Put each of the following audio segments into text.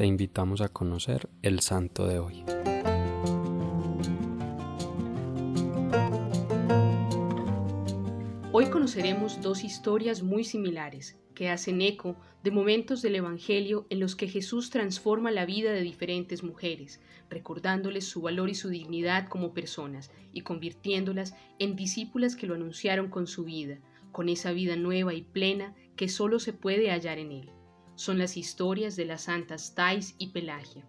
te invitamos a conocer el santo de hoy. Hoy conoceremos dos historias muy similares que hacen eco de momentos del Evangelio en los que Jesús transforma la vida de diferentes mujeres, recordándoles su valor y su dignidad como personas y convirtiéndolas en discípulas que lo anunciaron con su vida, con esa vida nueva y plena que solo se puede hallar en él. Son las historias de las santas Tais y Pelagia.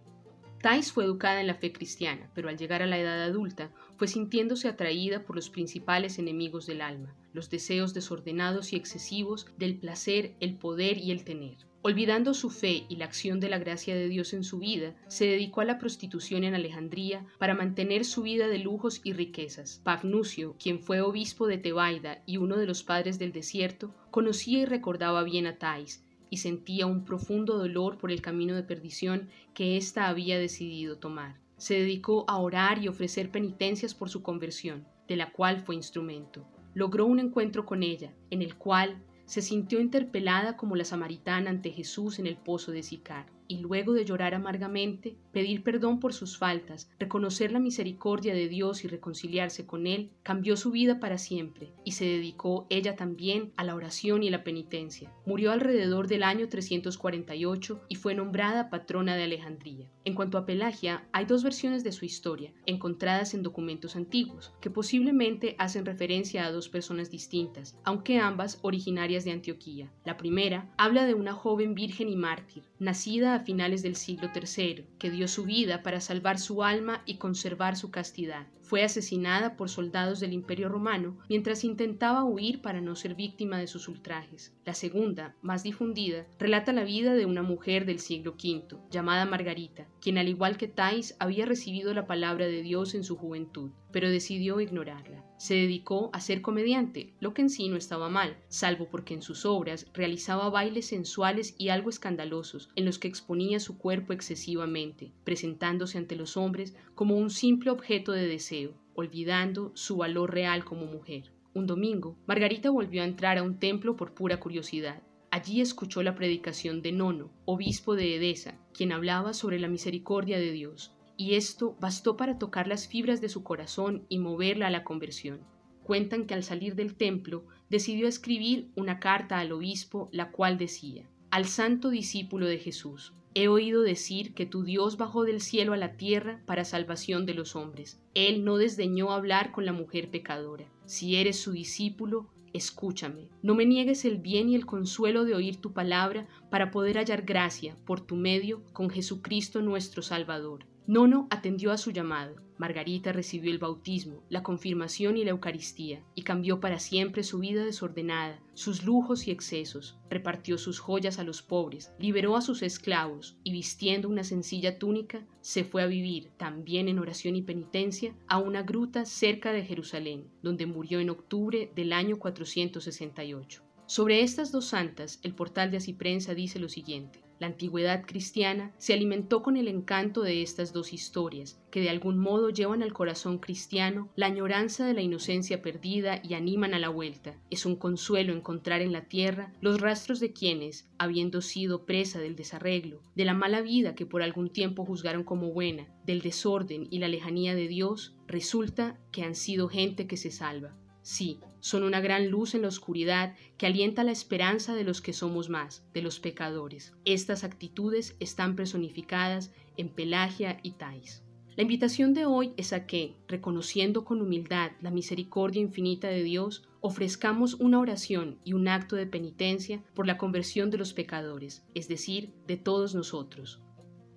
Tais fue educada en la fe cristiana, pero al llegar a la edad adulta fue sintiéndose atraída por los principales enemigos del alma, los deseos desordenados y excesivos del placer, el poder y el tener. Olvidando su fe y la acción de la gracia de Dios en su vida, se dedicó a la prostitución en Alejandría para mantener su vida de lujos y riquezas. Pafnucio, quien fue obispo de Tebaida y uno de los padres del desierto, conocía y recordaba bien a Tais y sentía un profundo dolor por el camino de perdición que ésta había decidido tomar. Se dedicó a orar y ofrecer penitencias por su conversión, de la cual fue instrumento. Logró un encuentro con ella, en el cual se sintió interpelada como la samaritana ante Jesús en el pozo de Sicar y luego de llorar amargamente, pedir perdón por sus faltas, reconocer la misericordia de Dios y reconciliarse con Él, cambió su vida para siempre y se dedicó ella también a la oración y la penitencia. Murió alrededor del año 348 y fue nombrada patrona de Alejandría. En cuanto a Pelagia, hay dos versiones de su historia, encontradas en documentos antiguos, que posiblemente hacen referencia a dos personas distintas, aunque ambas originarias de Antioquía. La primera habla de una joven virgen y mártir, nacida a finales del siglo III, que dio su vida para salvar su alma y conservar su castidad. Fue asesinada por soldados del Imperio Romano mientras intentaba huir para no ser víctima de sus ultrajes. La segunda, más difundida, relata la vida de una mujer del siglo V, llamada Margarita, quien al igual que Thais había recibido la palabra de Dios en su juventud, pero decidió ignorarla. Se dedicó a ser comediante, lo que en sí no estaba mal, salvo porque en sus obras realizaba bailes sensuales y algo escandalosos, en los que exponía su cuerpo excesivamente, presentándose ante los hombres como un simple objeto de deseo, olvidando su valor real como mujer. Un domingo, Margarita volvió a entrar a un templo por pura curiosidad. Allí escuchó la predicación de Nono, obispo de Edesa, quien hablaba sobre la misericordia de Dios, y esto bastó para tocar las fibras de su corazón y moverla a la conversión. Cuentan que al salir del templo decidió escribir una carta al obispo, la cual decía, Al santo discípulo de Jesús, he oído decir que tu Dios bajó del cielo a la tierra para salvación de los hombres. Él no desdeñó hablar con la mujer pecadora. Si eres su discípulo, escúchame. No me niegues el bien y el consuelo de oír tu palabra para poder hallar gracia por tu medio con Jesucristo nuestro Salvador. Nono atendió a su llamado. Margarita recibió el bautismo, la confirmación y la Eucaristía, y cambió para siempre su vida desordenada, sus lujos y excesos, repartió sus joyas a los pobres, liberó a sus esclavos, y vistiendo una sencilla túnica, se fue a vivir, también en oración y penitencia, a una gruta cerca de Jerusalén, donde murió en octubre del año 468. Sobre estas dos santas, el portal de Asiprensa dice lo siguiente. La antigüedad cristiana se alimentó con el encanto de estas dos historias, que de algún modo llevan al corazón cristiano la añoranza de la inocencia perdida y animan a la vuelta. Es un consuelo encontrar en la tierra los rastros de quienes, habiendo sido presa del desarreglo, de la mala vida que por algún tiempo juzgaron como buena, del desorden y la lejanía de Dios, resulta que han sido gente que se salva. Sí, son una gran luz en la oscuridad que alienta la esperanza de los que somos más, de los pecadores. Estas actitudes están personificadas en Pelagia y Tais. La invitación de hoy es a que, reconociendo con humildad la misericordia infinita de Dios, ofrezcamos una oración y un acto de penitencia por la conversión de los pecadores, es decir, de todos nosotros.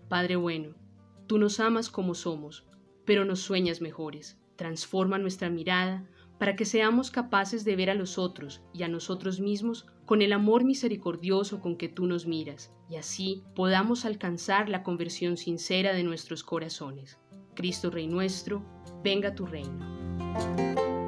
Padre bueno, tú nos amas como somos, pero nos sueñas mejores. Transforma nuestra mirada para que seamos capaces de ver a los otros y a nosotros mismos con el amor misericordioso con que tú nos miras, y así podamos alcanzar la conversión sincera de nuestros corazones. Cristo Rey nuestro, venga tu reino.